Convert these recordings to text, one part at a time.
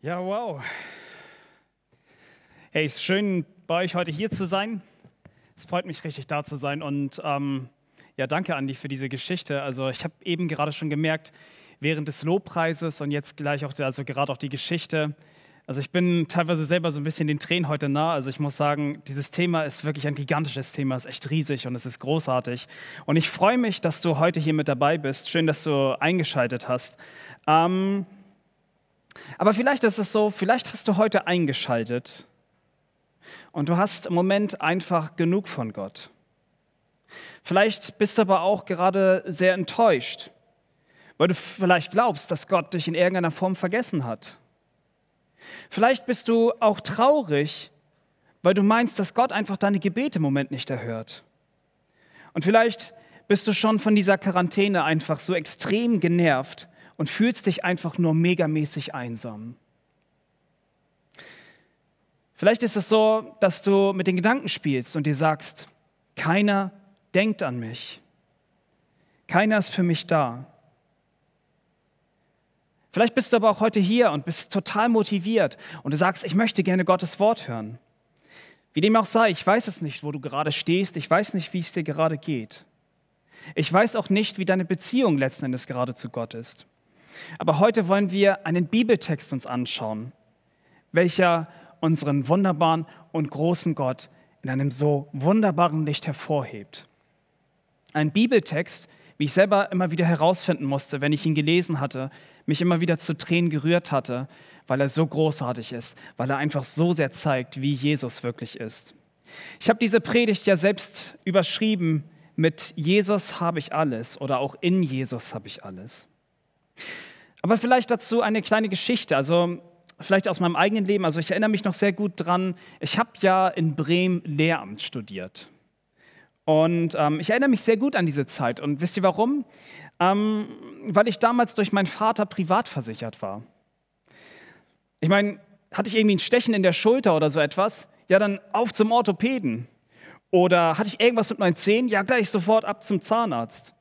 Ja, wow. Hey, es ist schön, bei euch heute hier zu sein. Es freut mich richtig, da zu sein. Und ähm, ja, danke, Andi, für diese Geschichte. Also, ich habe eben gerade schon gemerkt, während des Lobpreises und jetzt gleich auch, also gerade auch die Geschichte. Also, ich bin teilweise selber so ein bisschen den Tränen heute nah. Also, ich muss sagen, dieses Thema ist wirklich ein gigantisches Thema, ist echt riesig und es ist großartig. Und ich freue mich, dass du heute hier mit dabei bist. Schön, dass du eingeschaltet hast. Ähm, aber vielleicht ist es so, vielleicht hast du heute eingeschaltet und du hast im Moment einfach genug von Gott. Vielleicht bist du aber auch gerade sehr enttäuscht, weil du vielleicht glaubst, dass Gott dich in irgendeiner Form vergessen hat. Vielleicht bist du auch traurig, weil du meinst, dass Gott einfach deine Gebete im Moment nicht erhört. Und vielleicht bist du schon von dieser Quarantäne einfach so extrem genervt und fühlst dich einfach nur megamäßig einsam. Vielleicht ist es so, dass du mit den Gedanken spielst und dir sagst, keiner denkt an mich. Keiner ist für mich da. Vielleicht bist du aber auch heute hier und bist total motiviert und du sagst, ich möchte gerne Gottes Wort hören. Wie dem auch sei, ich weiß es nicht, wo du gerade stehst, ich weiß nicht, wie es dir gerade geht. Ich weiß auch nicht, wie deine Beziehung letzten Endes gerade zu Gott ist. Aber heute wollen wir einen Bibeltext uns anschauen, welcher unseren wunderbaren und großen Gott in einem so wunderbaren Licht hervorhebt. Ein Bibeltext, wie ich selber immer wieder herausfinden musste, wenn ich ihn gelesen hatte, mich immer wieder zu Tränen gerührt hatte, weil er so großartig ist, weil er einfach so sehr zeigt, wie Jesus wirklich ist. Ich habe diese Predigt ja selbst überschrieben mit Jesus habe ich alles oder auch in Jesus habe ich alles. Aber vielleicht dazu eine kleine Geschichte, also vielleicht aus meinem eigenen Leben. Also ich erinnere mich noch sehr gut dran, ich habe ja in Bremen Lehramt studiert. Und ähm, ich erinnere mich sehr gut an diese Zeit. Und wisst ihr warum? Ähm, weil ich damals durch meinen Vater privat versichert war. Ich meine, hatte ich irgendwie ein Stechen in der Schulter oder so etwas? Ja, dann auf zum Orthopäden. Oder hatte ich irgendwas mit meinen Zähnen? Ja, gleich sofort ab zum Zahnarzt.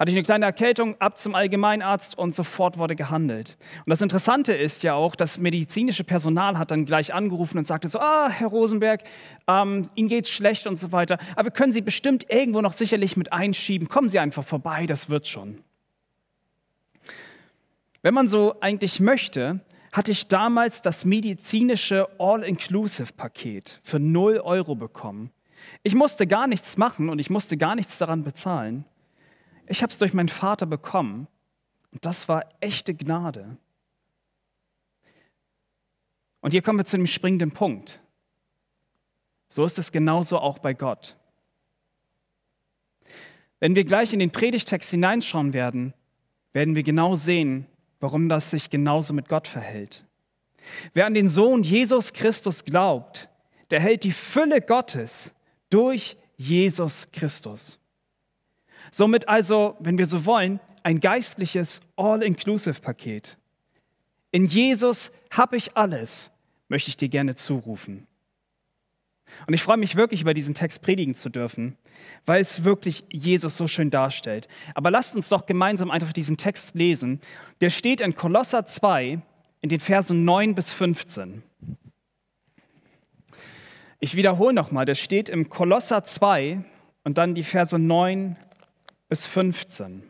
Hatte ich eine kleine Erkältung, ab zum Allgemeinarzt und sofort wurde gehandelt. Und das Interessante ist ja auch, das medizinische Personal hat dann gleich angerufen und sagte so, ah, Herr Rosenberg, ähm, Ihnen geht's schlecht und so weiter, aber wir können Sie bestimmt irgendwo noch sicherlich mit einschieben. Kommen Sie einfach vorbei, das wird schon. Wenn man so eigentlich möchte, hatte ich damals das medizinische All-Inclusive-Paket für 0 Euro bekommen. Ich musste gar nichts machen und ich musste gar nichts daran bezahlen. Ich habe es durch meinen Vater bekommen und das war echte Gnade. Und hier kommen wir zu dem springenden Punkt. So ist es genauso auch bei Gott. Wenn wir gleich in den Predigtext hineinschauen werden, werden wir genau sehen, warum das sich genauso mit Gott verhält. Wer an den Sohn Jesus Christus glaubt, der hält die Fülle Gottes durch Jesus Christus. Somit also, wenn wir so wollen, ein geistliches All-Inclusive-Paket. In Jesus habe ich alles, möchte ich dir gerne zurufen. Und ich freue mich wirklich, über diesen Text predigen zu dürfen, weil es wirklich Jesus so schön darstellt. Aber lasst uns doch gemeinsam einfach diesen Text lesen. Der steht in Kolosser 2 in den Versen 9 bis 15. Ich wiederhole nochmal, der steht im Kolosser 2 und dann die Verse 9 bis 15.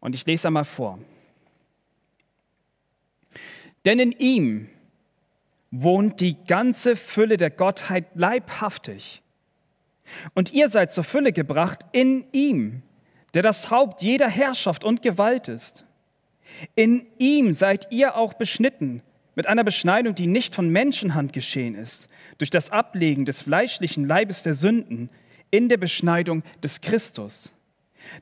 Und ich lese einmal vor. Denn in ihm wohnt die ganze Fülle der Gottheit leibhaftig. Und ihr seid zur Fülle gebracht in ihm, der das Haupt jeder Herrschaft und Gewalt ist. In ihm seid ihr auch beschnitten mit einer Beschneidung, die nicht von Menschenhand geschehen ist, durch das Ablegen des fleischlichen Leibes der Sünden in der Beschneidung des Christus.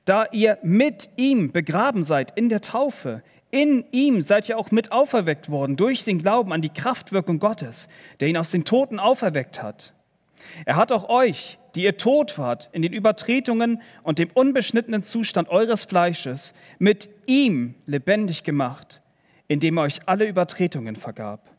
Da ihr mit ihm begraben seid in der Taufe, in ihm seid ihr auch mit auferweckt worden durch den Glauben an die Kraftwirkung Gottes, der ihn aus den Toten auferweckt hat. Er hat auch euch, die ihr tot wart, in den Übertretungen und dem unbeschnittenen Zustand eures Fleisches, mit ihm lebendig gemacht indem er euch alle Übertretungen vergab.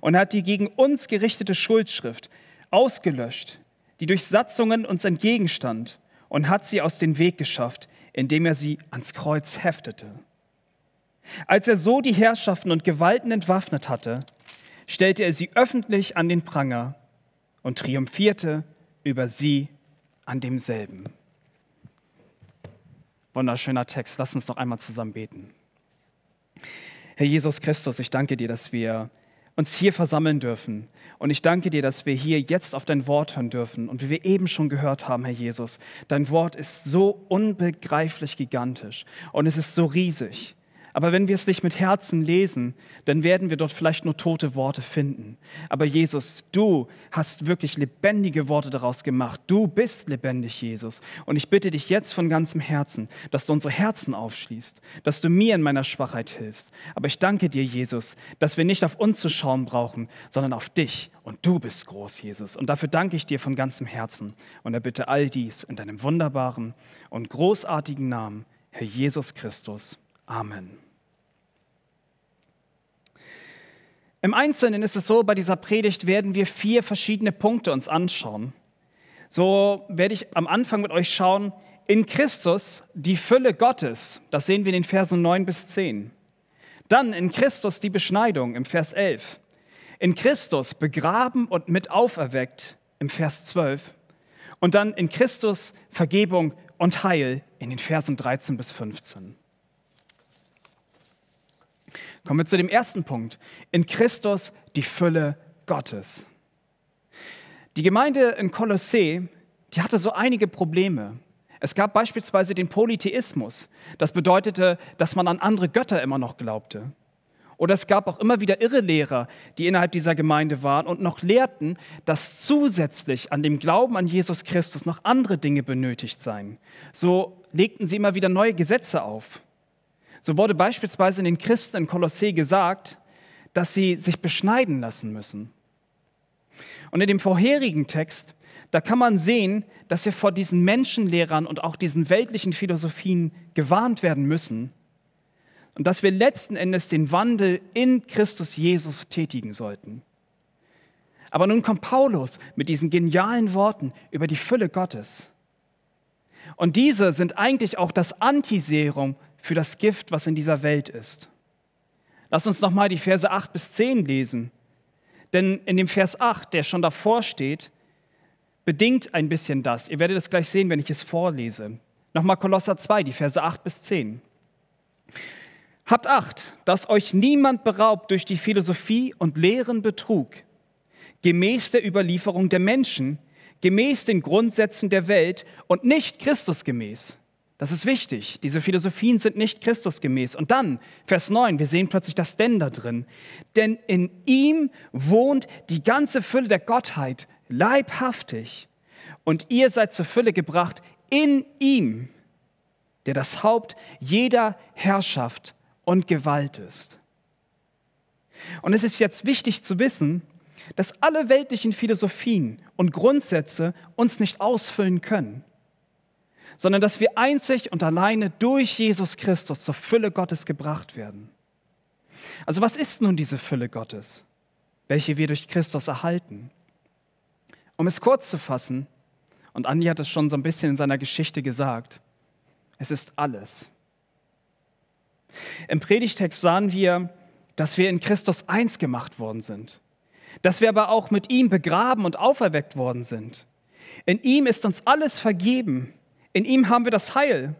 Und hat die gegen uns gerichtete Schuldschrift ausgelöscht, die durch Satzungen uns entgegenstand, und hat sie aus dem Weg geschafft, indem er sie ans Kreuz heftete. Als er so die Herrschaften und Gewalten entwaffnet hatte, stellte er sie öffentlich an den Pranger und triumphierte über sie an demselben. Wunderschöner Text. Lass uns noch einmal zusammen beten. Herr Jesus Christus, ich danke dir, dass wir uns hier versammeln dürfen. Und ich danke dir, dass wir hier jetzt auf dein Wort hören dürfen. Und wie wir eben schon gehört haben, Herr Jesus, dein Wort ist so unbegreiflich gigantisch und es ist so riesig. Aber wenn wir es nicht mit Herzen lesen, dann werden wir dort vielleicht nur tote Worte finden. Aber Jesus, du hast wirklich lebendige Worte daraus gemacht. Du bist lebendig, Jesus. Und ich bitte dich jetzt von ganzem Herzen, dass du unsere Herzen aufschließt, dass du mir in meiner Schwachheit hilfst. Aber ich danke dir, Jesus, dass wir nicht auf uns zu schauen brauchen, sondern auf dich. Und du bist groß, Jesus. Und dafür danke ich dir von ganzem Herzen. Und er bitte all dies in deinem wunderbaren und großartigen Namen, Herr Jesus Christus. Amen. Im Einzelnen ist es so, bei dieser Predigt werden wir vier verschiedene Punkte uns anschauen. So werde ich am Anfang mit euch schauen, in Christus die Fülle Gottes, das sehen wir in den Versen 9 bis 10. Dann in Christus die Beschneidung im Vers 11. In Christus begraben und mit auferweckt im Vers 12. Und dann in Christus Vergebung und Heil in den Versen 13 bis 15. Kommen wir zu dem ersten Punkt. In Christus die Fülle Gottes. Die Gemeinde in Kolossee, die hatte so einige Probleme. Es gab beispielsweise den Polytheismus. Das bedeutete, dass man an andere Götter immer noch glaubte. Oder es gab auch immer wieder Irrelehrer, die innerhalb dieser Gemeinde waren und noch lehrten, dass zusätzlich an dem Glauben an Jesus Christus noch andere Dinge benötigt seien. So legten sie immer wieder neue Gesetze auf. So wurde beispielsweise in den Christen in Kolossee gesagt, dass sie sich beschneiden lassen müssen. Und in dem vorherigen Text, da kann man sehen, dass wir vor diesen Menschenlehrern und auch diesen weltlichen Philosophien gewarnt werden müssen und dass wir letzten Endes den Wandel in Christus Jesus tätigen sollten. Aber nun kommt Paulus mit diesen genialen Worten über die Fülle Gottes. Und diese sind eigentlich auch das Antiserum für das Gift, was in dieser Welt ist. Lass uns nochmal die Verse 8 bis 10 lesen. Denn in dem Vers 8, der schon davor steht, bedingt ein bisschen das. Ihr werdet es gleich sehen, wenn ich es vorlese. Nochmal Kolosser 2, die Verse 8 bis 10. Habt Acht, dass euch niemand beraubt durch die Philosophie und leeren Betrug, gemäß der Überlieferung der Menschen, gemäß den Grundsätzen der Welt und nicht Christusgemäß. Das ist wichtig. Diese Philosophien sind nicht Christusgemäß. Und dann, Vers 9, wir sehen plötzlich das Denn da drin. Denn in ihm wohnt die ganze Fülle der Gottheit leibhaftig. Und ihr seid zur Fülle gebracht in ihm, der das Haupt jeder Herrschaft und Gewalt ist. Und es ist jetzt wichtig zu wissen, dass alle weltlichen Philosophien und Grundsätze uns nicht ausfüllen können sondern dass wir einzig und alleine durch Jesus Christus zur Fülle Gottes gebracht werden. Also was ist nun diese Fülle Gottes, welche wir durch Christus erhalten? Um es kurz zu fassen, und Andi hat es schon so ein bisschen in seiner Geschichte gesagt, es ist alles. Im Predigtext sahen wir, dass wir in Christus eins gemacht worden sind, dass wir aber auch mit ihm begraben und auferweckt worden sind. In ihm ist uns alles vergeben in ihm haben wir das Heil.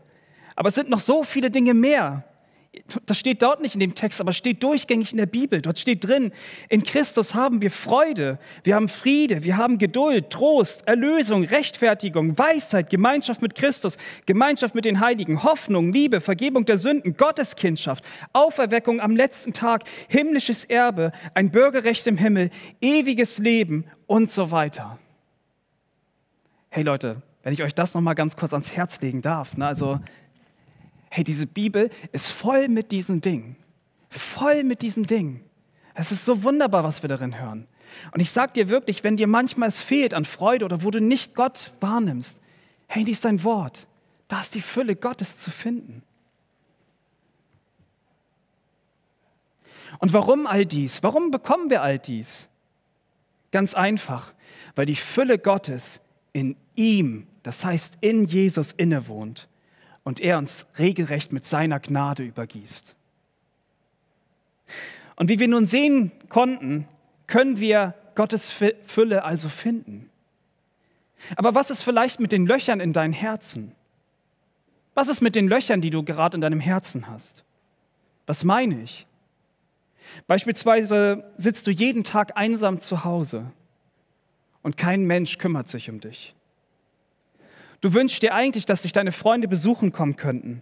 Aber es sind noch so viele Dinge mehr. Das steht dort nicht in dem Text, aber steht durchgängig in der Bibel. Dort steht drin, in Christus haben wir Freude, wir haben Friede, wir haben Geduld, Trost, Erlösung, Rechtfertigung, Weisheit, Gemeinschaft mit Christus, Gemeinschaft mit den Heiligen, Hoffnung, Liebe, Vergebung der Sünden, Gotteskindschaft, Auferweckung am letzten Tag, himmlisches Erbe, ein Bürgerrecht im Himmel, ewiges Leben und so weiter. Hey Leute, wenn ich euch das noch mal ganz kurz ans Herz legen darf. Ne? Also, hey, diese Bibel ist voll mit diesen Dingen. Voll mit diesen Dingen. Es ist so wunderbar, was wir darin hören. Und ich sage dir wirklich, wenn dir manchmal es fehlt an Freude oder wo du nicht Gott wahrnimmst, hey, dies ist dein Wort. Da ist die Fülle Gottes zu finden. Und warum all dies? Warum bekommen wir all dies? Ganz einfach, weil die Fülle Gottes in ihm das heißt in Jesus innewohnt und er uns regelrecht mit seiner Gnade übergießt. Und wie wir nun sehen konnten, können wir Gottes Fülle also finden. Aber was ist vielleicht mit den Löchern in deinem Herzen? Was ist mit den Löchern, die du gerade in deinem Herzen hast? Was meine ich? Beispielsweise sitzt du jeden Tag einsam zu Hause und kein Mensch kümmert sich um dich. Du wünschst dir eigentlich, dass dich deine Freunde besuchen kommen könnten.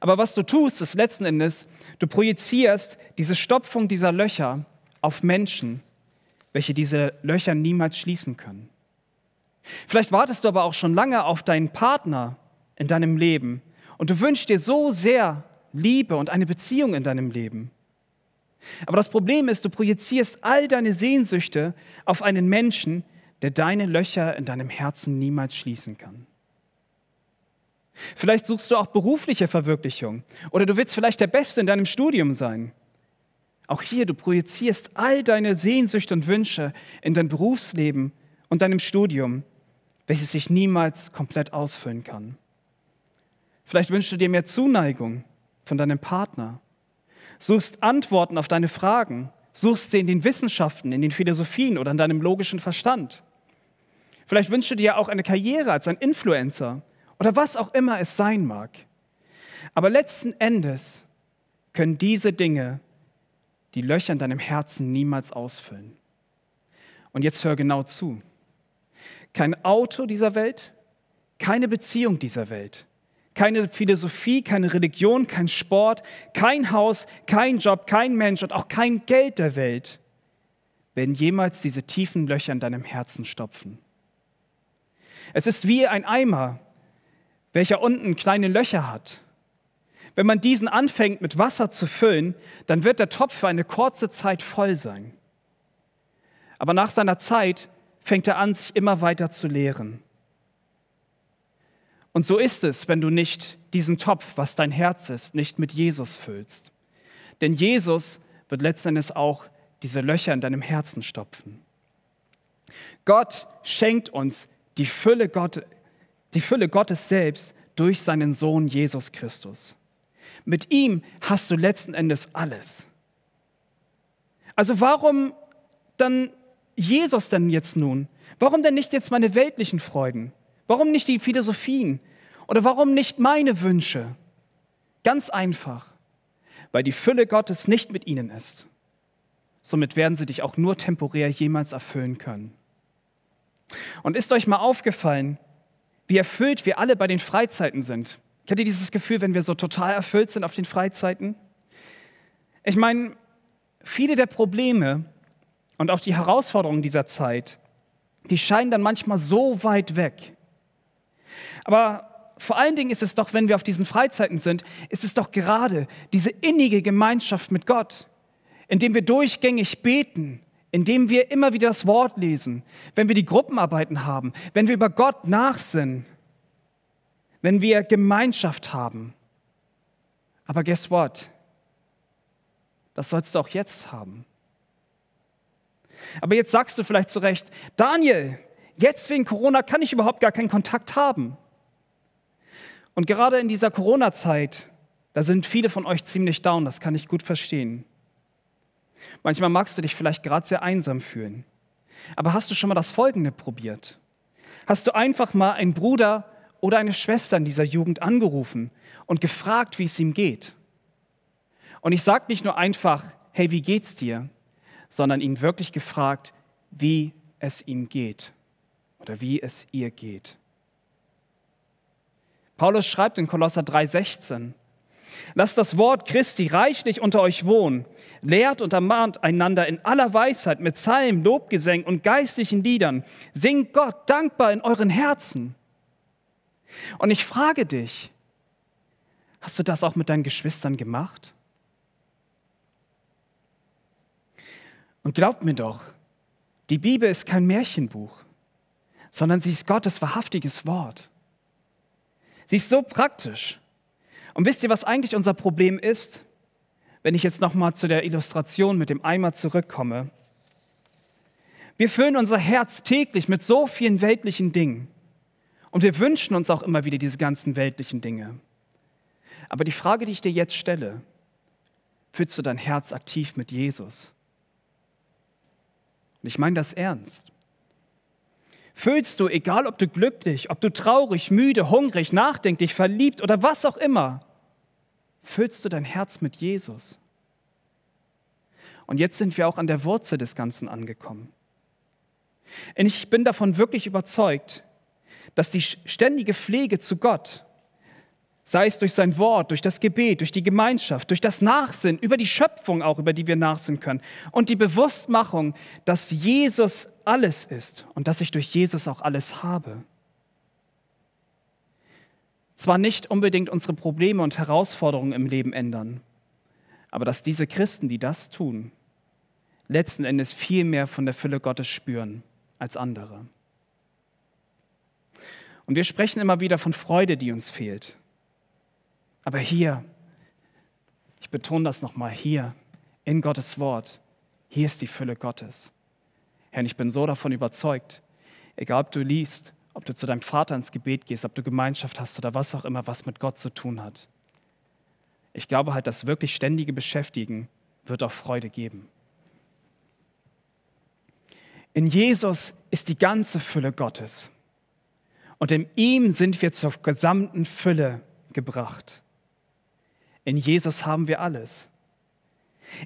Aber was du tust, ist letzten Endes, du projizierst diese Stopfung dieser Löcher auf Menschen, welche diese Löcher niemals schließen können. Vielleicht wartest du aber auch schon lange auf deinen Partner in deinem Leben und du wünschst dir so sehr Liebe und eine Beziehung in deinem Leben. Aber das Problem ist, du projizierst all deine Sehnsüchte auf einen Menschen, der deine Löcher in deinem Herzen niemals schließen kann. Vielleicht suchst du auch berufliche Verwirklichung oder du willst vielleicht der Beste in deinem Studium sein. Auch hier, du projizierst all deine Sehnsüchte und Wünsche in dein Berufsleben und deinem Studium, welches sich niemals komplett ausfüllen kann. Vielleicht wünschst du dir mehr Zuneigung von deinem Partner, suchst Antworten auf deine Fragen, suchst sie in den Wissenschaften, in den Philosophien oder in deinem logischen Verstand. Vielleicht wünschst du dir auch eine Karriere als ein Influencer oder was auch immer es sein mag. Aber letzten Endes können diese Dinge die Löcher in deinem Herzen niemals ausfüllen. Und jetzt hör genau zu. Kein Auto dieser Welt, keine Beziehung dieser Welt, keine Philosophie, keine Religion, kein Sport, kein Haus, kein Job, kein Mensch und auch kein Geld der Welt werden jemals diese tiefen Löcher in deinem Herzen stopfen. Es ist wie ein Eimer, welcher unten kleine Löcher hat. Wenn man diesen anfängt mit Wasser zu füllen, dann wird der Topf für eine kurze Zeit voll sein. Aber nach seiner Zeit fängt er an, sich immer weiter zu leeren. Und so ist es, wenn du nicht diesen Topf, was dein Herz ist, nicht mit Jesus füllst. Denn Jesus wird letztendlich auch diese Löcher in deinem Herzen stopfen. Gott schenkt uns die Fülle Gottes die Fülle Gottes selbst durch seinen Sohn Jesus Christus. Mit ihm hast du letzten Endes alles. Also warum dann Jesus denn jetzt nun? Warum denn nicht jetzt meine weltlichen Freuden? Warum nicht die Philosophien? Oder warum nicht meine Wünsche? Ganz einfach, weil die Fülle Gottes nicht mit ihnen ist. Somit werden sie dich auch nur temporär jemals erfüllen können. Und ist euch mal aufgefallen, wie erfüllt wir alle bei den Freizeiten sind. Kennt ihr dieses Gefühl, wenn wir so total erfüllt sind auf den Freizeiten? Ich meine, viele der Probleme und auch die Herausforderungen dieser Zeit, die scheinen dann manchmal so weit weg. Aber vor allen Dingen ist es doch, wenn wir auf diesen Freizeiten sind, ist es doch gerade diese innige Gemeinschaft mit Gott, indem wir durchgängig beten, indem wir immer wieder das Wort lesen, wenn wir die Gruppenarbeiten haben, wenn wir über Gott nachsinnen, wenn wir Gemeinschaft haben. Aber guess what? Das sollst du auch jetzt haben. Aber jetzt sagst du vielleicht zu Recht, Daniel, jetzt wegen Corona kann ich überhaupt gar keinen Kontakt haben. Und gerade in dieser Corona-Zeit, da sind viele von euch ziemlich down, das kann ich gut verstehen. Manchmal magst du dich vielleicht gerade sehr einsam fühlen. Aber hast du schon mal das Folgende probiert? Hast du einfach mal einen Bruder oder eine Schwester in dieser Jugend angerufen und gefragt, wie es ihm geht? Und ich sage nicht nur einfach, hey, wie geht's dir? Sondern ihn wirklich gefragt, wie es ihm geht oder wie es ihr geht. Paulus schreibt in Kolosser 3,16, Lasst das Wort Christi reichlich unter euch wohnen. Lehrt und ermahnt einander in aller Weisheit mit Psalmen, Lobgesängen und geistlichen Liedern. Singt Gott dankbar in euren Herzen. Und ich frage dich, hast du das auch mit deinen Geschwistern gemacht? Und glaubt mir doch, die Bibel ist kein Märchenbuch, sondern sie ist Gottes wahrhaftiges Wort. Sie ist so praktisch. Und wisst ihr, was eigentlich unser Problem ist? Wenn ich jetzt nochmal zu der Illustration mit dem Eimer zurückkomme. Wir füllen unser Herz täglich mit so vielen weltlichen Dingen. Und wir wünschen uns auch immer wieder diese ganzen weltlichen Dinge. Aber die Frage, die ich dir jetzt stelle, Füllst du dein Herz aktiv mit Jesus? Und ich meine das ernst. Füllst du, egal ob du glücklich, ob du traurig, müde, hungrig, nachdenklich, verliebt oder was auch immer, füllst du dein Herz mit Jesus? Und jetzt sind wir auch an der Wurzel des Ganzen angekommen. Und ich bin davon wirklich überzeugt, dass die ständige Pflege zu Gott, sei es durch sein Wort, durch das Gebet, durch die Gemeinschaft, durch das Nachsinn, über die Schöpfung auch, über die wir nachsinnen können, und die Bewusstmachung, dass Jesus alles ist und dass ich durch Jesus auch alles habe. Zwar nicht unbedingt unsere Probleme und Herausforderungen im Leben ändern, aber dass diese Christen, die das tun, letzten Endes viel mehr von der Fülle Gottes spüren als andere. Und wir sprechen immer wieder von Freude, die uns fehlt. Aber hier, ich betone das nochmal, hier in Gottes Wort, hier ist die Fülle Gottes. Herr, ich bin so davon überzeugt, egal ob du liest, ob du zu deinem Vater ins Gebet gehst, ob du Gemeinschaft hast oder was auch immer, was mit Gott zu tun hat. Ich glaube halt, das wirklich ständige Beschäftigen wird auch Freude geben. In Jesus ist die ganze Fülle Gottes. Und in ihm sind wir zur gesamten Fülle gebracht. In Jesus haben wir alles.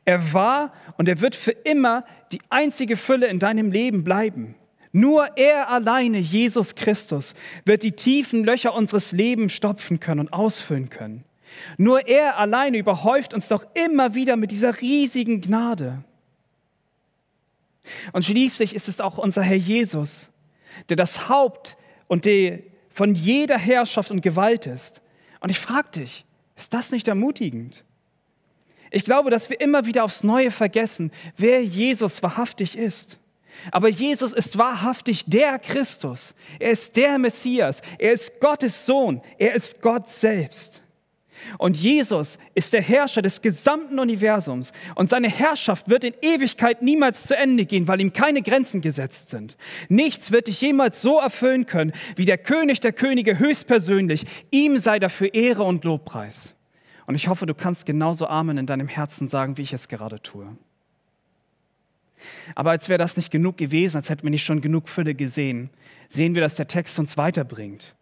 Er war und er wird für immer die einzige Fülle in deinem Leben bleiben. Nur er alleine, Jesus Christus, wird die tiefen Löcher unseres Lebens stopfen können und ausfüllen können. Nur er alleine überhäuft uns doch immer wieder mit dieser riesigen Gnade. Und schließlich ist es auch unser Herr Jesus, der das Haupt und der von jeder Herrschaft und Gewalt ist. Und ich frage dich, ist das nicht ermutigend? Ich glaube, dass wir immer wieder aufs Neue vergessen, wer Jesus wahrhaftig ist. Aber Jesus ist wahrhaftig der Christus. Er ist der Messias. Er ist Gottes Sohn. Er ist Gott selbst. Und Jesus ist der Herrscher des gesamten Universums. Und seine Herrschaft wird in Ewigkeit niemals zu Ende gehen, weil ihm keine Grenzen gesetzt sind. Nichts wird dich jemals so erfüllen können, wie der König der Könige höchstpersönlich. Ihm sei dafür Ehre und Lobpreis. Und ich hoffe, du kannst genauso Amen in deinem Herzen sagen, wie ich es gerade tue. Aber als wäre das nicht genug gewesen, als hätten wir nicht schon genug Fülle gesehen, sehen wir, dass der Text uns weiterbringt.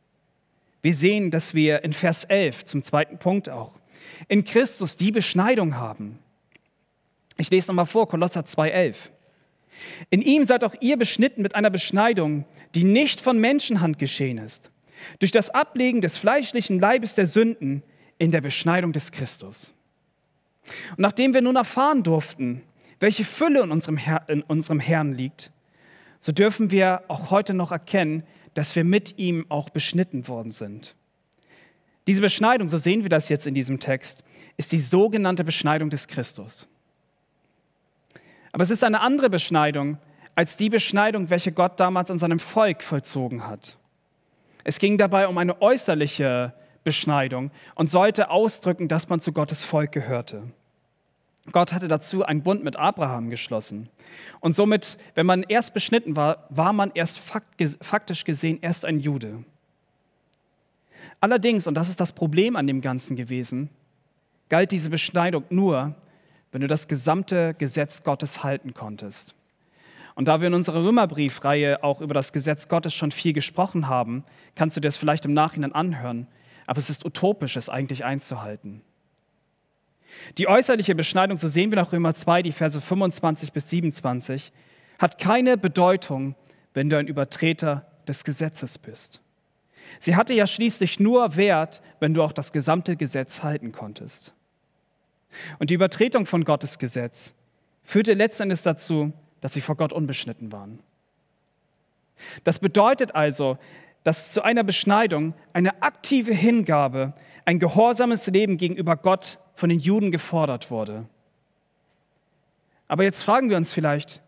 Wir sehen, dass wir in Vers 11, zum zweiten Punkt auch, in Christus die Beschneidung haben. Ich lese nochmal vor, Kolosser 2,11. In ihm seid auch ihr beschnitten mit einer Beschneidung, die nicht von Menschenhand geschehen ist, durch das Ablegen des fleischlichen Leibes der Sünden in der Beschneidung des Christus. Und nachdem wir nun erfahren durften, welche Fülle in unserem, Herr, in unserem Herrn liegt, so dürfen wir auch heute noch erkennen, dass wir mit ihm auch beschnitten worden sind. Diese Beschneidung, so sehen wir das jetzt in diesem Text, ist die sogenannte Beschneidung des Christus. Aber es ist eine andere Beschneidung als die Beschneidung, welche Gott damals an seinem Volk vollzogen hat. Es ging dabei um eine äußerliche Beschneidung und sollte ausdrücken, dass man zu Gottes Volk gehörte. Gott hatte dazu einen Bund mit Abraham geschlossen. Und somit, wenn man erst beschnitten war, war man erst faktisch gesehen erst ein Jude. Allerdings, und das ist das Problem an dem Ganzen gewesen, galt diese Beschneidung nur, wenn du das gesamte Gesetz Gottes halten konntest. Und da wir in unserer Römerbriefreihe auch über das Gesetz Gottes schon viel gesprochen haben, kannst du dir das vielleicht im Nachhinein anhören, aber es ist utopisch, es eigentlich einzuhalten. Die äußerliche Beschneidung, so sehen wir nach Römer 2, die Verse 25 bis 27, hat keine Bedeutung, wenn du ein Übertreter des Gesetzes bist. Sie hatte ja schließlich nur Wert, wenn du auch das gesamte Gesetz halten konntest. Und die Übertretung von Gottes Gesetz führte letztendlich dazu, dass sie vor Gott unbeschnitten waren. Das bedeutet also, dass zu einer Beschneidung eine aktive Hingabe, ein gehorsames Leben gegenüber Gott von den Juden gefordert wurde. Aber jetzt fragen wir uns vielleicht,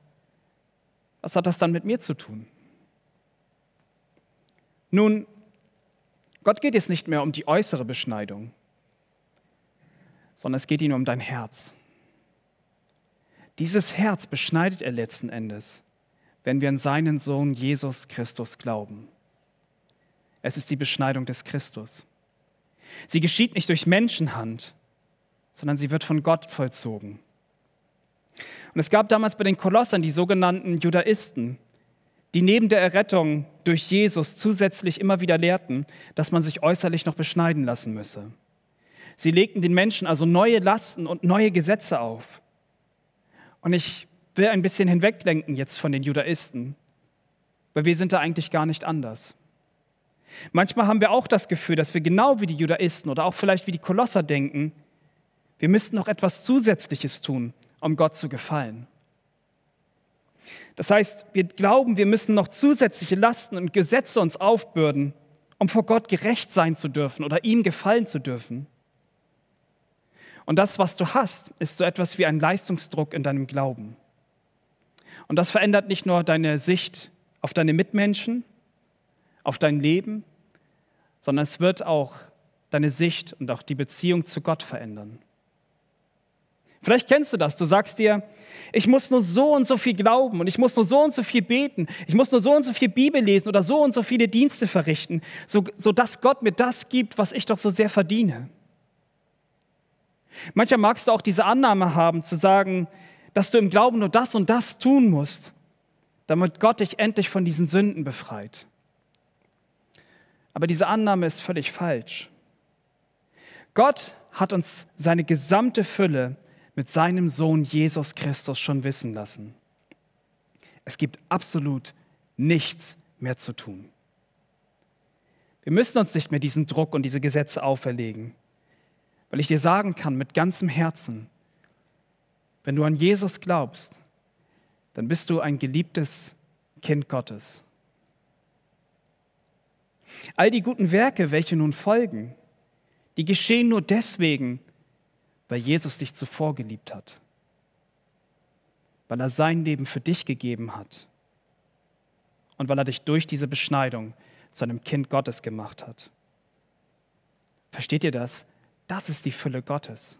was hat das dann mit mir zu tun? Nun, Gott geht es nicht mehr um die äußere Beschneidung, sondern es geht ihm um dein Herz. Dieses Herz beschneidet er letzten Endes, wenn wir an seinen Sohn Jesus Christus glauben. Es ist die Beschneidung des Christus. Sie geschieht nicht durch Menschenhand, sondern sie wird von Gott vollzogen. Und es gab damals bei den Kolossern die sogenannten Judaisten, die neben der Errettung durch Jesus zusätzlich immer wieder lehrten, dass man sich äußerlich noch beschneiden lassen müsse. Sie legten den Menschen also neue Lasten und neue Gesetze auf. Und ich will ein bisschen hinweglenken jetzt von den Judaisten, weil wir sind da eigentlich gar nicht anders. Manchmal haben wir auch das Gefühl, dass wir genau wie die Judaisten oder auch vielleicht wie die Kolosser denken, wir müssten noch etwas Zusätzliches tun, um Gott zu gefallen. Das heißt, wir glauben, wir müssen noch zusätzliche Lasten und Gesetze uns aufbürden, um vor Gott gerecht sein zu dürfen oder ihm gefallen zu dürfen. Und das, was du hast, ist so etwas wie ein Leistungsdruck in deinem Glauben. Und das verändert nicht nur deine Sicht auf deine Mitmenschen, auf dein Leben, sondern es wird auch deine Sicht und auch die Beziehung zu Gott verändern. Vielleicht kennst du das. Du sagst dir, ich muss nur so und so viel glauben und ich muss nur so und so viel beten. Ich muss nur so und so viel Bibel lesen oder so und so viele Dienste verrichten, so, sodass Gott mir das gibt, was ich doch so sehr verdiene. Manchmal magst du auch diese Annahme haben, zu sagen, dass du im Glauben nur das und das tun musst, damit Gott dich endlich von diesen Sünden befreit. Aber diese Annahme ist völlig falsch. Gott hat uns seine gesamte Fülle mit seinem Sohn Jesus Christus schon wissen lassen. Es gibt absolut nichts mehr zu tun. Wir müssen uns nicht mehr diesen Druck und diese Gesetze auferlegen, weil ich dir sagen kann mit ganzem Herzen, wenn du an Jesus glaubst, dann bist du ein geliebtes Kind Gottes. All die guten Werke, welche nun folgen, die geschehen nur deswegen, weil Jesus dich zuvor geliebt hat, weil er sein Leben für dich gegeben hat und weil er dich durch diese Beschneidung zu einem Kind Gottes gemacht hat. Versteht ihr das? Das ist die Fülle Gottes.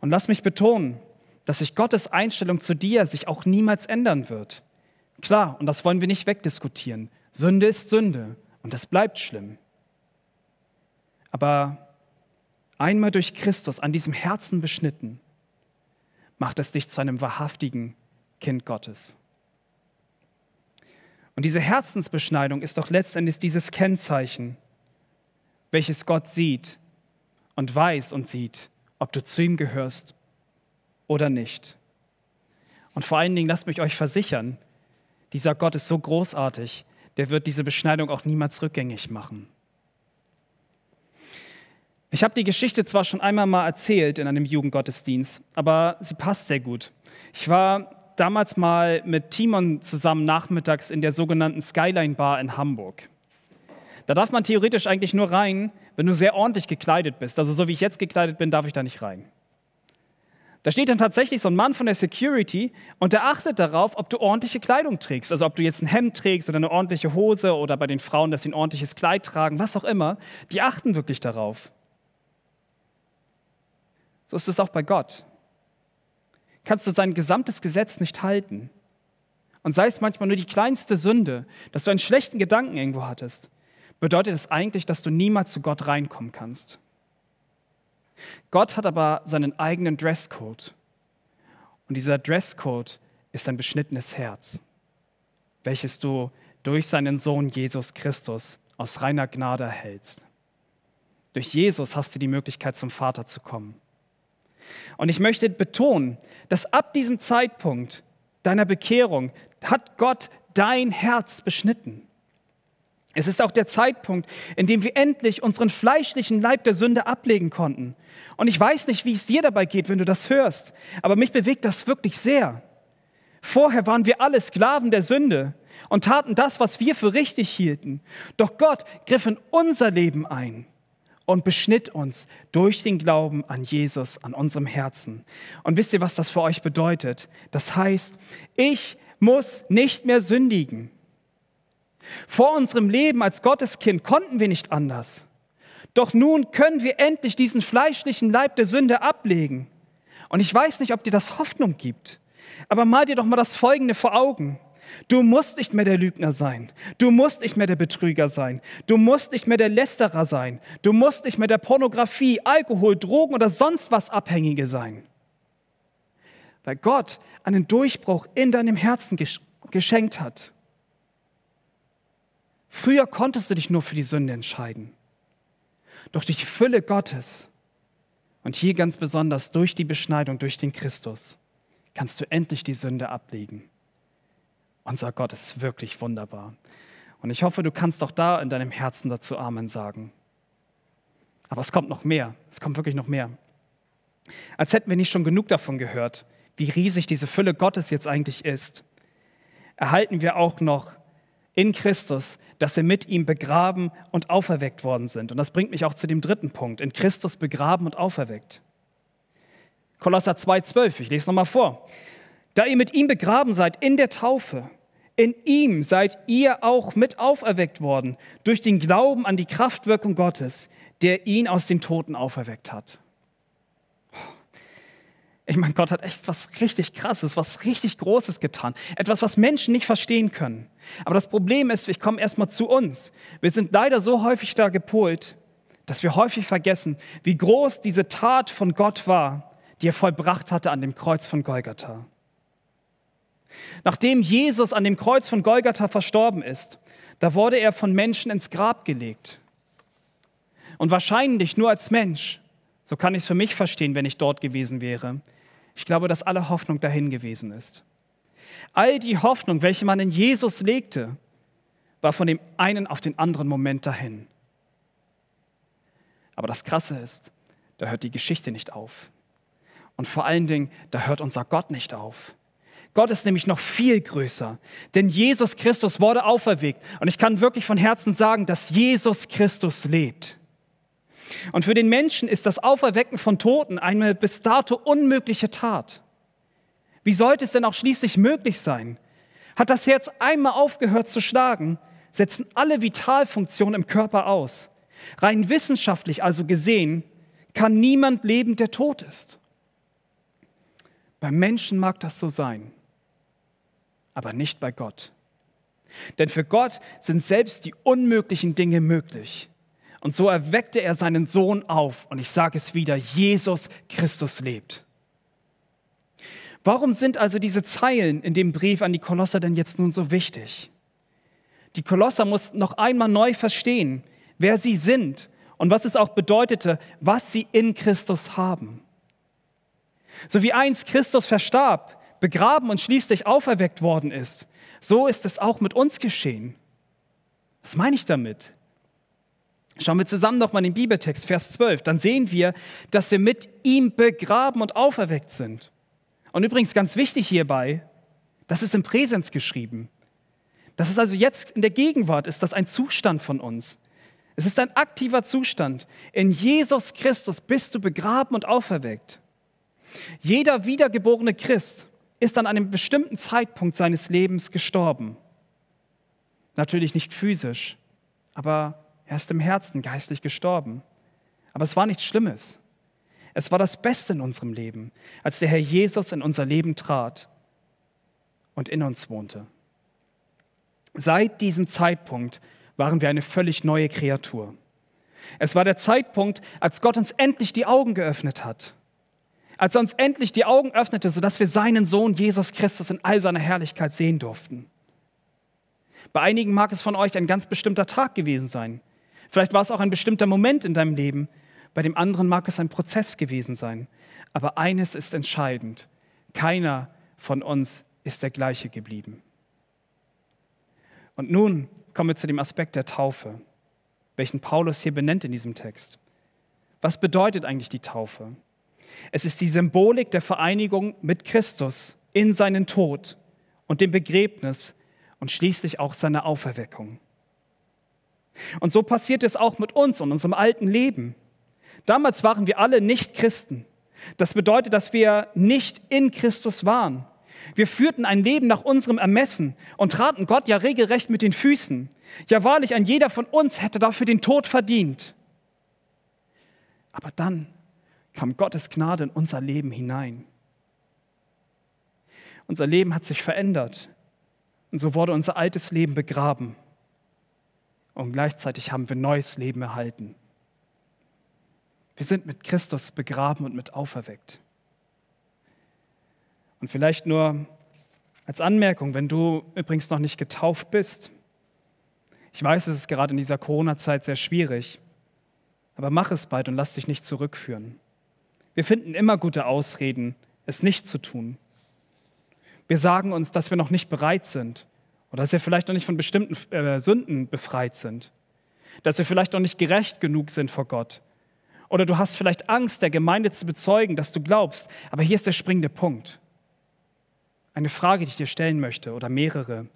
Und lass mich betonen, dass sich Gottes Einstellung zu dir sich auch niemals ändern wird. Klar, und das wollen wir nicht wegdiskutieren. Sünde ist Sünde und das bleibt schlimm. Aber einmal durch Christus an diesem Herzen beschnitten, macht es dich zu einem wahrhaftigen Kind Gottes. Und diese Herzensbeschneidung ist doch letztendlich dieses Kennzeichen, welches Gott sieht und weiß und sieht, ob du zu ihm gehörst oder nicht. Und vor allen Dingen lasst mich euch versichern, dieser Gott ist so großartig, der wird diese Beschneidung auch niemals rückgängig machen. Ich habe die Geschichte zwar schon einmal mal erzählt in einem Jugendgottesdienst, aber sie passt sehr gut. Ich war damals mal mit Timon zusammen nachmittags in der sogenannten Skyline Bar in Hamburg. Da darf man theoretisch eigentlich nur rein, wenn du sehr ordentlich gekleidet bist. Also so wie ich jetzt gekleidet bin, darf ich da nicht rein. Da steht dann tatsächlich so ein Mann von der Security und der achtet darauf, ob du ordentliche Kleidung trägst. Also ob du jetzt ein Hemd trägst oder eine ordentliche Hose oder bei den Frauen, dass sie ein ordentliches Kleid tragen, was auch immer. Die achten wirklich darauf. So ist es auch bei Gott. Kannst du sein gesamtes Gesetz nicht halten? Und sei es manchmal nur die kleinste Sünde, dass du einen schlechten Gedanken irgendwo hattest, bedeutet es eigentlich, dass du niemals zu Gott reinkommen kannst. Gott hat aber seinen eigenen Dresscode. Und dieser Dresscode ist ein beschnittenes Herz, welches du durch seinen Sohn Jesus Christus aus reiner Gnade erhältst. Durch Jesus hast du die Möglichkeit, zum Vater zu kommen. Und ich möchte betonen, dass ab diesem Zeitpunkt deiner Bekehrung hat Gott dein Herz beschnitten. Es ist auch der Zeitpunkt, in dem wir endlich unseren fleischlichen Leib der Sünde ablegen konnten. Und ich weiß nicht, wie es dir dabei geht, wenn du das hörst, aber mich bewegt das wirklich sehr. Vorher waren wir alle Sklaven der Sünde und taten das, was wir für richtig hielten. Doch Gott griff in unser Leben ein und beschnitt uns durch den Glauben an Jesus, an unserem Herzen. Und wisst ihr, was das für euch bedeutet? Das heißt, ich muss nicht mehr sündigen. Vor unserem Leben als Gotteskind konnten wir nicht anders. Doch nun können wir endlich diesen fleischlichen Leib der Sünde ablegen. Und ich weiß nicht, ob dir das Hoffnung gibt, aber mal dir doch mal das Folgende vor Augen. Du musst nicht mehr der Lügner sein. Du musst nicht mehr der Betrüger sein. Du musst nicht mehr der Lästerer sein. Du musst nicht mehr der Pornografie, Alkohol, Drogen oder sonst was Abhängige sein. Weil Gott einen Durchbruch in deinem Herzen geschenkt hat. Früher konntest du dich nur für die Sünde entscheiden. Doch durch die Fülle Gottes und hier ganz besonders durch die Beschneidung durch den Christus kannst du endlich die Sünde ablegen. Unser Gott ist wirklich wunderbar. Und ich hoffe, du kannst auch da in deinem Herzen dazu Amen sagen. Aber es kommt noch mehr. Es kommt wirklich noch mehr. Als hätten wir nicht schon genug davon gehört, wie riesig diese Fülle Gottes jetzt eigentlich ist, erhalten wir auch noch in Christus, dass wir mit ihm begraben und auferweckt worden sind. Und das bringt mich auch zu dem dritten Punkt, in Christus begraben und auferweckt. Kolosser 2,12, ich lese nochmal vor. Da ihr mit ihm begraben seid in der Taufe, in ihm seid ihr auch mit auferweckt worden durch den Glauben an die Kraftwirkung Gottes, der ihn aus den Toten auferweckt hat. Ich meine, Gott hat echt was richtig Krasses, was richtig Großes getan. Etwas, was Menschen nicht verstehen können. Aber das Problem ist, ich komme erstmal zu uns. Wir sind leider so häufig da gepolt, dass wir häufig vergessen, wie groß diese Tat von Gott war, die er vollbracht hatte an dem Kreuz von Golgatha. Nachdem Jesus an dem Kreuz von Golgatha verstorben ist, da wurde er von Menschen ins Grab gelegt. Und wahrscheinlich nur als Mensch, so kann ich es für mich verstehen, wenn ich dort gewesen wäre. Ich glaube, dass alle Hoffnung dahin gewesen ist. All die Hoffnung, welche man in Jesus legte, war von dem einen auf den anderen Moment dahin. Aber das Krasse ist, da hört die Geschichte nicht auf. Und vor allen Dingen, da hört unser Gott nicht auf. Gott ist nämlich noch viel größer, denn Jesus Christus wurde auferweckt. Und ich kann wirklich von Herzen sagen, dass Jesus Christus lebt. Und für den Menschen ist das Auferwecken von Toten eine bis dato unmögliche Tat. Wie sollte es denn auch schließlich möglich sein? Hat das Herz einmal aufgehört zu schlagen, setzen alle Vitalfunktionen im Körper aus. Rein wissenschaftlich also gesehen kann niemand leben, der tot ist. Beim Menschen mag das so sein, aber nicht bei Gott. Denn für Gott sind selbst die unmöglichen Dinge möglich. Und so erweckte er seinen Sohn auf. Und ich sage es wieder, Jesus Christus lebt. Warum sind also diese Zeilen in dem Brief an die Kolosser denn jetzt nun so wichtig? Die Kolosser mussten noch einmal neu verstehen, wer sie sind und was es auch bedeutete, was sie in Christus haben. So wie einst Christus verstarb, begraben und schließlich auferweckt worden ist, so ist es auch mit uns geschehen. Was meine ich damit? Schauen wir zusammen nochmal in den Bibeltext, Vers 12. Dann sehen wir, dass wir mit ihm begraben und auferweckt sind. Und übrigens ganz wichtig hierbei, das ist im Präsens geschrieben. Das ist also jetzt in der Gegenwart, ist das ein Zustand von uns. Es ist ein aktiver Zustand. In Jesus Christus bist du begraben und auferweckt. Jeder wiedergeborene Christ ist an einem bestimmten Zeitpunkt seines Lebens gestorben. Natürlich nicht physisch, aber er ist im Herzen geistlich gestorben. Aber es war nichts Schlimmes. Es war das Beste in unserem Leben, als der Herr Jesus in unser Leben trat und in uns wohnte. Seit diesem Zeitpunkt waren wir eine völlig neue Kreatur. Es war der Zeitpunkt, als Gott uns endlich die Augen geöffnet hat als er uns endlich die Augen öffnete, sodass wir seinen Sohn Jesus Christus in all seiner Herrlichkeit sehen durften. Bei einigen mag es von euch ein ganz bestimmter Tag gewesen sein. Vielleicht war es auch ein bestimmter Moment in deinem Leben. Bei dem anderen mag es ein Prozess gewesen sein. Aber eines ist entscheidend. Keiner von uns ist der gleiche geblieben. Und nun kommen wir zu dem Aspekt der Taufe, welchen Paulus hier benennt in diesem Text. Was bedeutet eigentlich die Taufe? Es ist die Symbolik der Vereinigung mit Christus in seinen Tod und dem Begräbnis und schließlich auch seiner Auferweckung. Und so passiert es auch mit uns und unserem alten Leben. Damals waren wir alle nicht Christen. Das bedeutet, dass wir nicht in Christus waren. Wir führten ein Leben nach unserem Ermessen und traten Gott ja regelrecht mit den Füßen. Ja wahrlich, ein jeder von uns hätte dafür den Tod verdient. Aber dann kam Gottes Gnade in unser Leben hinein. Unser Leben hat sich verändert Und so wurde unser altes Leben begraben. Und gleichzeitig haben wir neues Leben erhalten. Wir sind mit Christus begraben und mit auferweckt. Und vielleicht nur als Anmerkung, wenn du übrigens noch nicht getauft bist. Ich weiß, es ist gerade in dieser Corona-Zeit sehr schwierig, aber mach es bald und lass dich nicht zurückführen. Wir finden immer gute Ausreden, es nicht zu tun. Wir sagen uns, dass wir noch nicht bereit sind oder dass wir vielleicht noch nicht von bestimmten äh, Sünden befreit sind, dass wir vielleicht noch nicht gerecht genug sind vor Gott. Oder du hast vielleicht Angst, der Gemeinde zu bezeugen, dass du glaubst. Aber hier ist der springende Punkt. Eine Frage, die ich dir stellen möchte oder mehrere.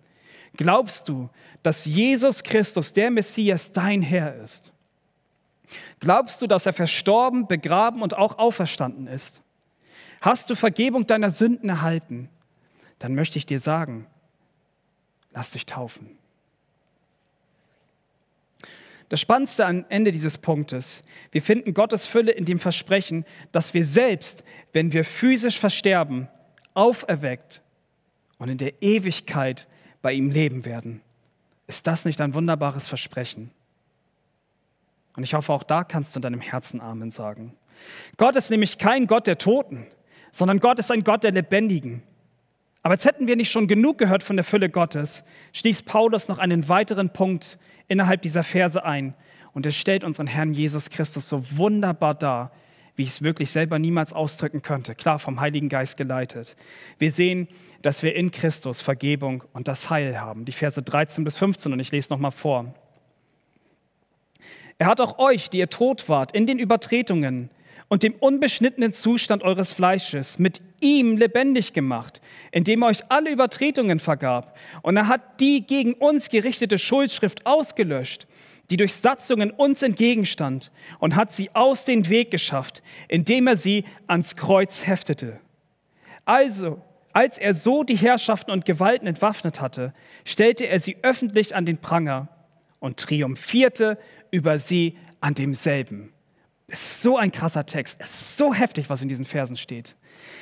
Glaubst du, dass Jesus Christus, der Messias, dein Herr ist? Glaubst du, dass er verstorben, begraben und auch auferstanden ist? Hast du Vergebung deiner Sünden erhalten? Dann möchte ich dir sagen, lass dich taufen. Das Spannendste am Ende dieses Punktes, wir finden Gottes Fülle in dem Versprechen, dass wir selbst, wenn wir physisch versterben, auferweckt und in der Ewigkeit bei ihm leben werden. Ist das nicht ein wunderbares Versprechen? Und ich hoffe, auch da kannst du in deinem Herzen Amen sagen. Gott ist nämlich kein Gott der Toten, sondern Gott ist ein Gott der Lebendigen. Aber jetzt hätten wir nicht schon genug gehört von der Fülle Gottes, schließt Paulus noch einen weiteren Punkt innerhalb dieser Verse ein. Und er stellt unseren Herrn Jesus Christus so wunderbar dar, wie ich es wirklich selber niemals ausdrücken könnte. Klar, vom Heiligen Geist geleitet. Wir sehen, dass wir in Christus Vergebung und das Heil haben. Die Verse 13 bis 15 und ich lese nochmal vor. Er hat auch euch, die ihr tot wart, in den Übertretungen und dem unbeschnittenen Zustand eures Fleisches mit ihm lebendig gemacht, indem er euch alle Übertretungen vergab. Und er hat die gegen uns gerichtete Schuldschrift ausgelöscht, die durch Satzungen uns entgegenstand, und hat sie aus dem Weg geschafft, indem er sie ans Kreuz heftete. Also, als er so die Herrschaften und Gewalten entwaffnet hatte, stellte er sie öffentlich an den Pranger und triumphierte über sie an demselben. Es ist so ein krasser Text. Es ist so heftig, was in diesen Versen steht.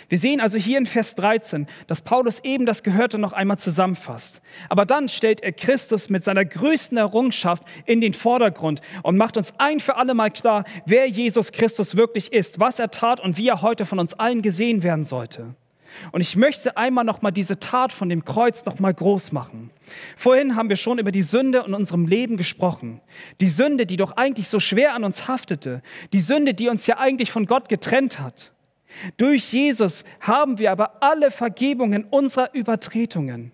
Wir sehen also hier in Vers 13, dass Paulus eben das Gehörte noch einmal zusammenfasst. Aber dann stellt er Christus mit seiner größten Errungenschaft in den Vordergrund und macht uns ein für alle Mal klar, wer Jesus Christus wirklich ist, was er tat und wie er heute von uns allen gesehen werden sollte. Und ich möchte einmal noch mal diese Tat von dem Kreuz noch mal groß machen. Vorhin haben wir schon über die Sünde in unserem Leben gesprochen. Die Sünde, die doch eigentlich so schwer an uns haftete. Die Sünde, die uns ja eigentlich von Gott getrennt hat. Durch Jesus haben wir aber alle Vergebungen unserer Übertretungen.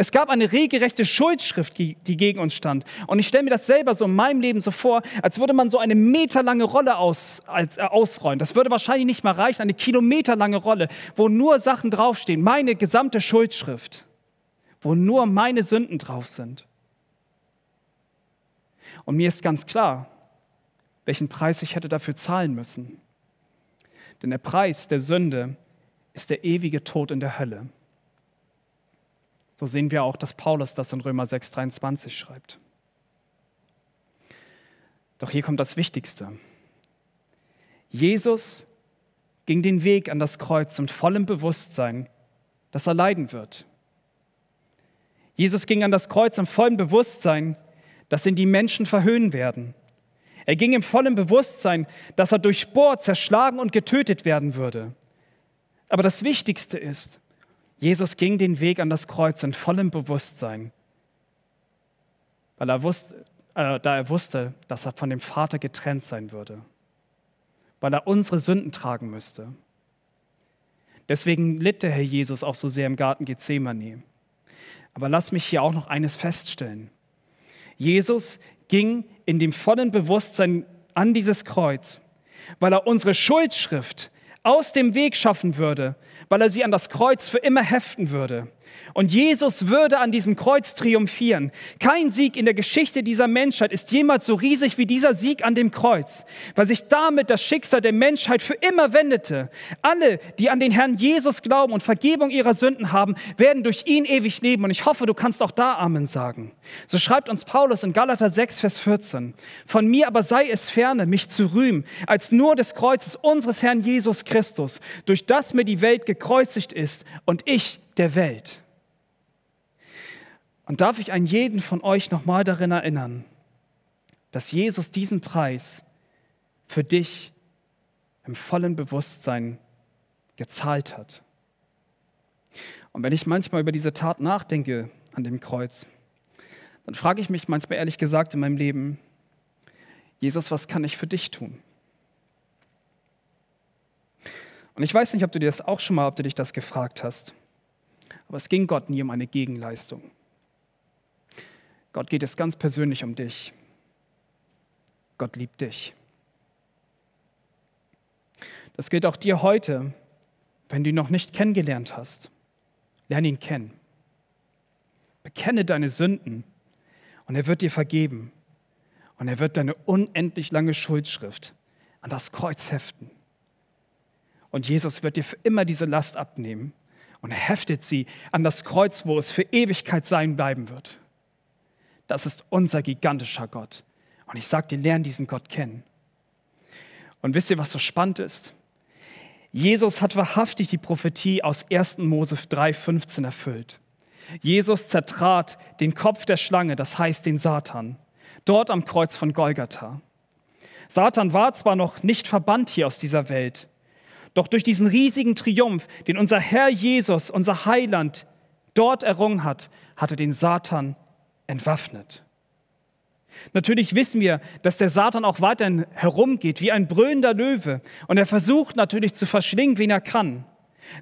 Es gab eine regelrechte Schuldschrift, die gegen uns stand. Und ich stelle mir das selber so in meinem Leben so vor, als würde man so eine meterlange Rolle aus, als, äh, ausrollen. Das würde wahrscheinlich nicht mal reichen, eine kilometerlange Rolle, wo nur Sachen draufstehen, meine gesamte Schuldschrift, wo nur meine Sünden drauf sind. Und mir ist ganz klar, welchen Preis ich hätte dafür zahlen müssen. Denn der Preis der Sünde ist der ewige Tod in der Hölle. So sehen wir auch, dass Paulus das in Römer 6, 23 schreibt. Doch hier kommt das Wichtigste. Jesus ging den Weg an das Kreuz mit vollem Bewusstsein, dass er leiden wird. Jesus ging an das Kreuz im vollen Bewusstsein, dass ihn die Menschen verhöhnen werden. Er ging im vollen Bewusstsein, dass er durchbohrt, zerschlagen und getötet werden würde. Aber das Wichtigste ist, Jesus ging den Weg an das Kreuz in vollem Bewusstsein, weil er wusste, äh, da er wusste, dass er von dem Vater getrennt sein würde, weil er unsere Sünden tragen müsste. Deswegen litt der Herr Jesus auch so sehr im Garten Gethsemane. Aber lass mich hier auch noch eines feststellen. Jesus ging in dem vollen Bewusstsein an dieses Kreuz, weil er unsere Schuldschrift aus dem Weg schaffen würde, weil er sie an das Kreuz für immer heften würde. Und Jesus würde an diesem Kreuz triumphieren. Kein Sieg in der Geschichte dieser Menschheit ist jemals so riesig wie dieser Sieg an dem Kreuz, weil sich damit das Schicksal der Menschheit für immer wendete. Alle, die an den Herrn Jesus glauben und Vergebung ihrer Sünden haben, werden durch ihn ewig leben. Und ich hoffe, du kannst auch da Amen sagen. So schreibt uns Paulus in Galater 6, Vers 14. Von mir aber sei es ferne, mich zu rühmen, als nur des Kreuzes unseres Herrn Jesus Christus, durch das mir die Welt gekreuzigt ist und ich der Welt. Und darf ich einen jeden von euch nochmal darin erinnern, dass Jesus diesen Preis für dich im vollen Bewusstsein gezahlt hat. Und wenn ich manchmal über diese Tat nachdenke an dem Kreuz, dann frage ich mich manchmal ehrlich gesagt in meinem Leben, Jesus, was kann ich für dich tun? Und ich weiß nicht, ob du dir das auch schon mal, ob du dich das gefragt hast. Aber es ging Gott nie um eine Gegenleistung. Gott geht es ganz persönlich um dich. Gott liebt dich. Das gilt auch dir heute, wenn du ihn noch nicht kennengelernt hast. Lerne ihn kennen. Bekenne deine Sünden und er wird dir vergeben. Und er wird deine unendlich lange Schuldschrift an das Kreuz heften. Und Jesus wird dir für immer diese Last abnehmen und heftet sie an das Kreuz, wo es für Ewigkeit sein bleiben wird. Das ist unser gigantischer Gott. Und ich sage dir, lern diesen Gott kennen. Und wisst ihr, was so spannend ist? Jesus hat wahrhaftig die Prophetie aus 1. Mose 3,15 erfüllt. Jesus zertrat den Kopf der Schlange, das heißt den Satan, dort am Kreuz von Golgatha. Satan war zwar noch nicht verbannt hier aus dieser Welt, doch durch diesen riesigen Triumph, den unser Herr Jesus, unser Heiland, dort errungen hat, hat er den Satan entwaffnet. Natürlich wissen wir, dass der Satan auch weiterhin herumgeht wie ein brüllender Löwe und er versucht natürlich zu verschlingen, wen er kann.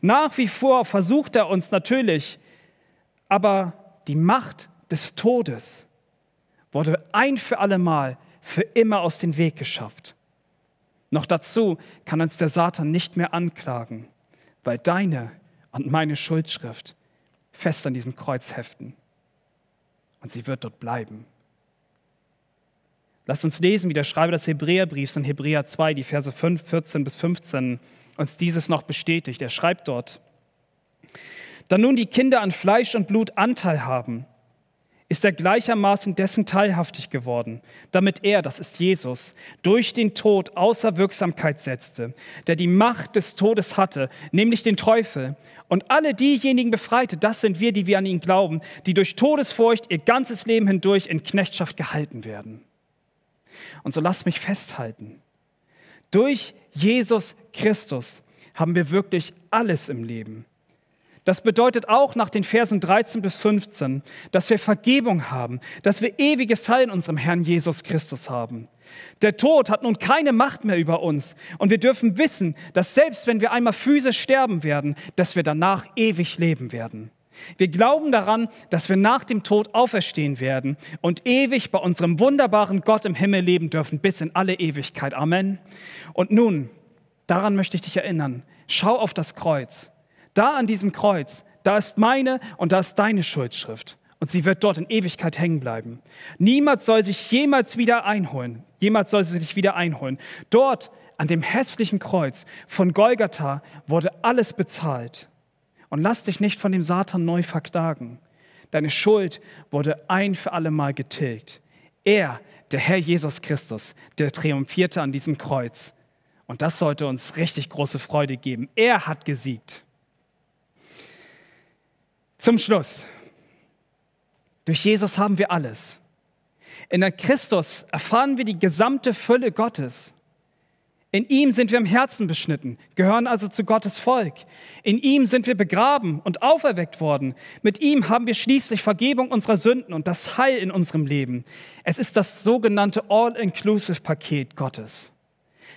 Nach wie vor versucht er uns natürlich, aber die Macht des Todes wurde ein für allemal für immer aus dem Weg geschafft. Noch dazu kann uns der Satan nicht mehr anklagen, weil deine und meine Schuldschrift fest an diesem Kreuz heften. Und sie wird dort bleiben. Lasst uns lesen, wie der Schreiber des Hebräerbriefs in Hebräer 2, die Verse 5, 14 bis 15, uns dieses noch bestätigt. Er schreibt dort, da nun die Kinder an Fleisch und Blut Anteil haben, ist er gleichermaßen dessen teilhaftig geworden, damit er, das ist Jesus, durch den Tod außer Wirksamkeit setzte, der die Macht des Todes hatte, nämlich den Teufel, und alle diejenigen befreite, das sind wir, die wir an ihn glauben, die durch Todesfurcht ihr ganzes Leben hindurch in Knechtschaft gehalten werden. Und so lasst mich festhalten. Durch Jesus Christus haben wir wirklich alles im Leben. Das bedeutet auch nach den Versen 13 bis 15, dass wir Vergebung haben, dass wir ewiges Heil in unserem Herrn Jesus Christus haben. Der Tod hat nun keine Macht mehr über uns und wir dürfen wissen, dass selbst wenn wir einmal physisch sterben werden, dass wir danach ewig leben werden. Wir glauben daran, dass wir nach dem Tod auferstehen werden und ewig bei unserem wunderbaren Gott im Himmel leben dürfen, bis in alle Ewigkeit. Amen. Und nun, daran möchte ich dich erinnern, schau auf das Kreuz. Da an diesem Kreuz, da ist meine und da ist deine Schuldschrift. Und sie wird dort in Ewigkeit hängen bleiben. Niemand soll sich jemals wieder einholen. Jemals soll sie sich wieder einholen. Dort an dem hässlichen Kreuz von Golgatha wurde alles bezahlt. Und lass dich nicht von dem Satan neu verklagen. Deine Schuld wurde ein für alle Mal getilgt. Er, der Herr Jesus Christus, der triumphierte an diesem Kreuz. Und das sollte uns richtig große Freude geben. Er hat gesiegt. Zum Schluss. Durch Jesus haben wir alles. In Christus erfahren wir die gesamte Fülle Gottes. In ihm sind wir im Herzen beschnitten, gehören also zu Gottes Volk. In ihm sind wir begraben und auferweckt worden. Mit ihm haben wir schließlich Vergebung unserer Sünden und das Heil in unserem Leben. Es ist das sogenannte All-Inclusive-Paket Gottes.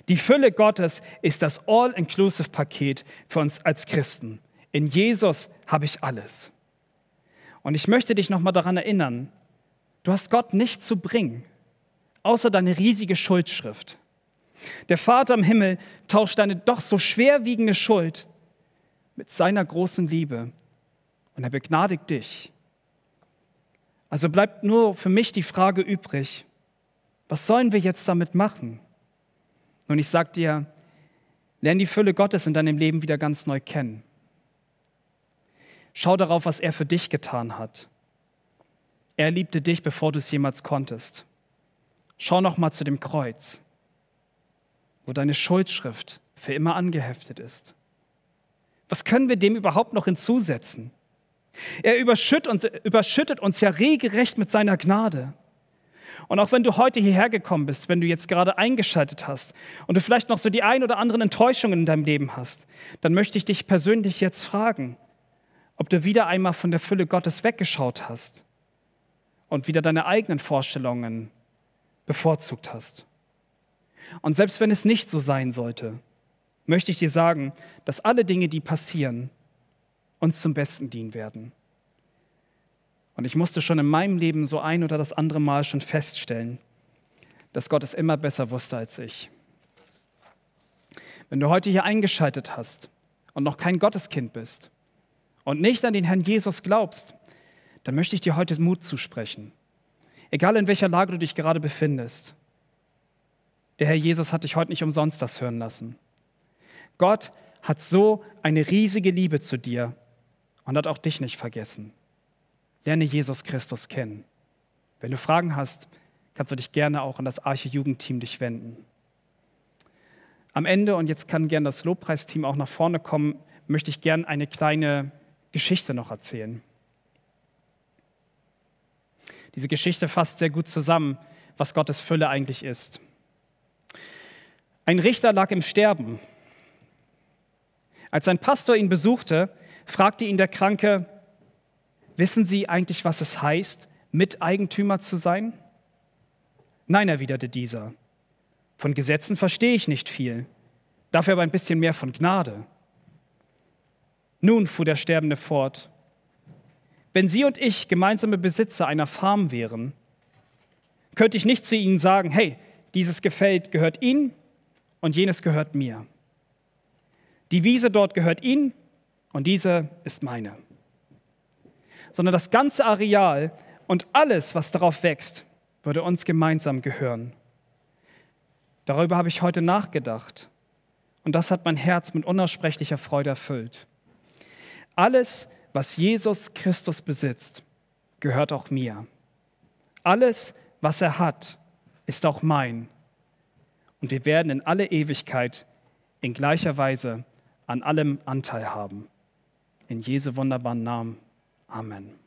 Die Fülle Gottes ist das All-Inclusive-Paket für uns als Christen. In Jesus habe ich alles. Und ich möchte dich nochmal daran erinnern, du hast Gott nicht zu bringen, außer deine riesige Schuldschrift. Der Vater im Himmel tauscht deine doch so schwerwiegende Schuld mit seiner großen Liebe und er begnadigt dich. Also bleibt nur für mich die Frage übrig, was sollen wir jetzt damit machen? Und ich sage dir, lerne die Fülle Gottes in deinem Leben wieder ganz neu kennen. Schau darauf, was er für dich getan hat. Er liebte dich, bevor du es jemals konntest. Schau noch mal zu dem Kreuz wo deine Schuldschrift für immer angeheftet ist? Was können wir dem überhaupt noch hinzusetzen? Er überschüttet uns, überschüttet uns ja regelrecht mit seiner Gnade. Und auch wenn du heute hierher gekommen bist, wenn du jetzt gerade eingeschaltet hast und du vielleicht noch so die ein oder anderen Enttäuschungen in deinem Leben hast, dann möchte ich dich persönlich jetzt fragen, ob du wieder einmal von der Fülle Gottes weggeschaut hast und wieder deine eigenen Vorstellungen bevorzugt hast. Und selbst wenn es nicht so sein sollte, möchte ich dir sagen, dass alle Dinge, die passieren, uns zum Besten dienen werden. Und ich musste schon in meinem Leben so ein oder das andere Mal schon feststellen, dass Gott es immer besser wusste als ich. Wenn du heute hier eingeschaltet hast und noch kein Gotteskind bist und nicht an den Herrn Jesus glaubst, dann möchte ich dir heute Mut zusprechen. Egal in welcher Lage du dich gerade befindest. Der Herr Jesus hat dich heute nicht umsonst das hören lassen. Gott hat so eine riesige Liebe zu dir und hat auch dich nicht vergessen. Lerne Jesus Christus kennen. Wenn du Fragen hast, kannst du dich gerne auch an das Arche-Jugendteam dich wenden. Am Ende, und jetzt kann gerne das Lobpreisteam auch nach vorne kommen, möchte ich gerne eine kleine Geschichte noch erzählen. Diese Geschichte fasst sehr gut zusammen, was Gottes Fülle eigentlich ist. Ein Richter lag im Sterben. Als sein Pastor ihn besuchte, fragte ihn der Kranke, Wissen Sie eigentlich, was es heißt, Miteigentümer zu sein? Nein, erwiderte dieser. Von Gesetzen verstehe ich nicht viel, dafür aber ein bisschen mehr von Gnade. Nun, fuhr der Sterbende fort, wenn Sie und ich gemeinsame Besitzer einer Farm wären, könnte ich nicht zu Ihnen sagen, hey, dieses Gefällt gehört Ihnen und jenes gehört mir. Die Wiese dort gehört Ihnen und diese ist meine sondern das ganze Areal und alles, was darauf wächst, würde uns gemeinsam gehören. Darüber habe ich heute nachgedacht und das hat mein Herz mit unaussprechlicher Freude erfüllt. Alles, was Jesus Christus besitzt, gehört auch mir. Alles, was er hat, ist auch mein. Und wir werden in alle Ewigkeit in gleicher Weise an allem Anteil haben. In Jesu wunderbaren Namen. Amen.